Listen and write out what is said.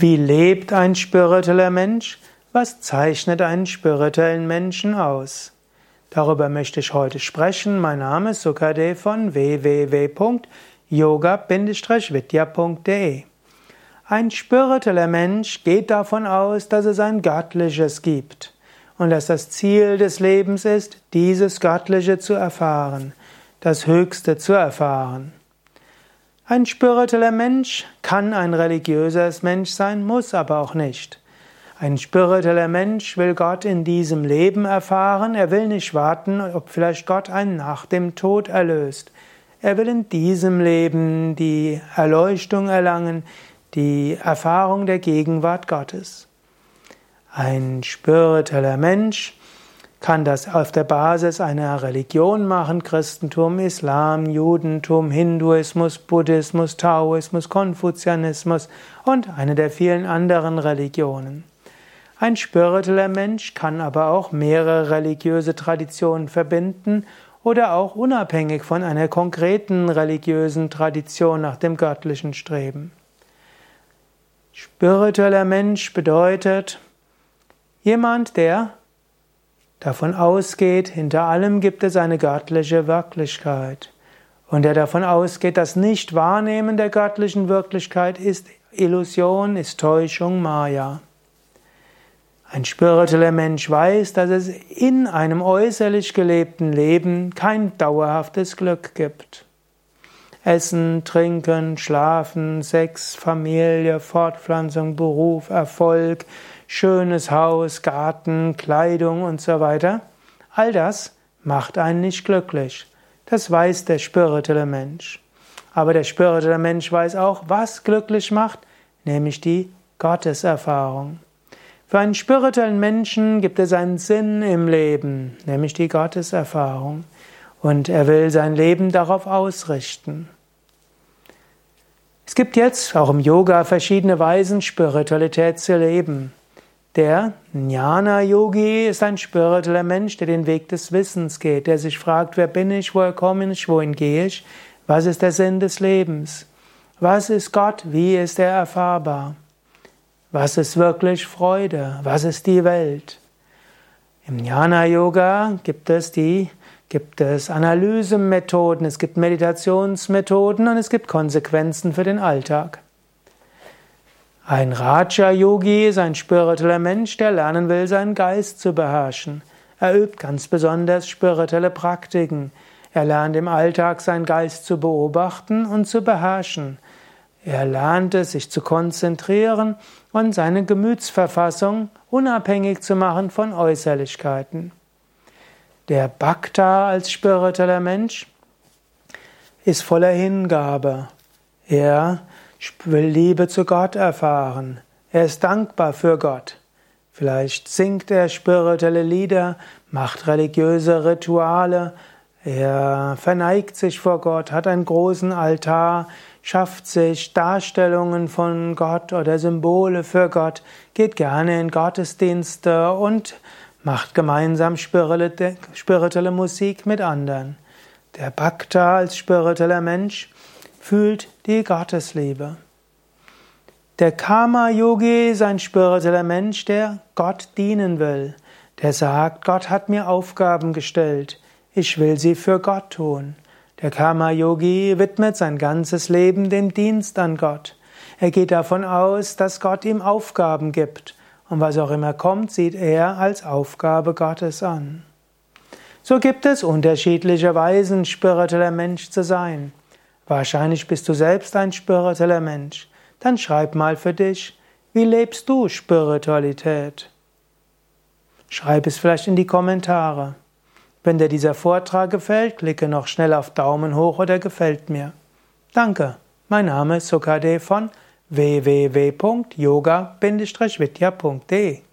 Wie lebt ein spiritueller Mensch? Was zeichnet einen spirituellen Menschen aus? Darüber möchte ich heute sprechen. Mein Name ist Sukadev von www.yoga-vidya.de. Ein spiritueller Mensch geht davon aus, dass es ein Göttliches gibt und dass das Ziel des Lebens ist, dieses Göttliche zu erfahren, das Höchste zu erfahren. Ein spiritueller Mensch kann ein religiöses Mensch sein, muss aber auch nicht. Ein spiritueller Mensch will Gott in diesem Leben erfahren, er will nicht warten, ob vielleicht Gott einen nach dem Tod erlöst. Er will in diesem Leben die Erleuchtung erlangen, die Erfahrung der Gegenwart Gottes. Ein spiritueller Mensch kann das auf der Basis einer Religion machen, Christentum, Islam, Judentum, Hinduismus, Buddhismus, Taoismus, Konfuzianismus und eine der vielen anderen Religionen. Ein spiritueller Mensch kann aber auch mehrere religiöse Traditionen verbinden oder auch unabhängig von einer konkreten religiösen Tradition nach dem Göttlichen streben. Spiritueller Mensch bedeutet jemand, der davon ausgeht, hinter allem gibt es eine göttliche Wirklichkeit. Und der davon ausgeht, das Nicht-Wahrnehmen der göttlichen Wirklichkeit ist Illusion, ist Täuschung, Maya. Ein spiritueller Mensch weiß, dass es in einem äußerlich gelebten Leben kein dauerhaftes Glück gibt. Essen, Trinken, Schlafen, Sex, Familie, Fortpflanzung, Beruf, Erfolg, schönes Haus, Garten, Kleidung und so weiter, all das macht einen nicht glücklich. Das weiß der spirituelle Mensch. Aber der spirituelle Mensch weiß auch, was glücklich macht, nämlich die Gotteserfahrung. Für einen spirituellen Menschen gibt es einen Sinn im Leben, nämlich die Gotteserfahrung. Und er will sein Leben darauf ausrichten. Es gibt jetzt auch im Yoga verschiedene Weisen, Spiritualität zu leben. Der Jnana-Yogi ist ein spiritueller Mensch, der den Weg des Wissens geht, der sich fragt, wer bin ich, woher komme ich, wohin gehe ich, was ist der Sinn des Lebens, was ist Gott, wie ist er erfahrbar, was ist wirklich Freude, was ist die Welt. Im Jnana-Yoga gibt es die gibt es Analysemethoden, es gibt Meditationsmethoden und es gibt Konsequenzen für den Alltag. Ein Raja-Yogi ist ein spiritueller Mensch, der lernen will, seinen Geist zu beherrschen. Er übt ganz besonders spirituelle Praktiken. Er lernt im Alltag seinen Geist zu beobachten und zu beherrschen. Er lernt es, sich zu konzentrieren und seine Gemütsverfassung unabhängig zu machen von Äußerlichkeiten. Der Bhakta als spiritueller Mensch ist voller Hingabe. Er will Liebe zu Gott erfahren. Er ist dankbar für Gott. Vielleicht singt er spirituelle Lieder, macht religiöse Rituale, er verneigt sich vor Gott, hat einen großen Altar, schafft sich Darstellungen von Gott oder Symbole für Gott, geht gerne in Gottesdienste und macht gemeinsam spirituelle Musik mit anderen. Der Bhakta als spiritueller Mensch fühlt die Gottesliebe. Der Karma-Yogi ist ein spiritueller Mensch, der Gott dienen will, der sagt, Gott hat mir Aufgaben gestellt, ich will sie für Gott tun. Der Karma-Yogi widmet sein ganzes Leben dem Dienst an Gott. Er geht davon aus, dass Gott ihm Aufgaben gibt und was auch immer kommt, sieht er als Aufgabe Gottes an. So gibt es unterschiedliche Weisen, spiritueller Mensch zu sein. Wahrscheinlich bist du selbst ein spiritueller Mensch. Dann schreib mal für dich, wie lebst du Spiritualität? Schreib es vielleicht in die Kommentare. Wenn dir dieser Vortrag gefällt, klicke noch schnell auf Daumen hoch oder gefällt mir. Danke. Mein Name ist Sukade von www.yoga-vidya.de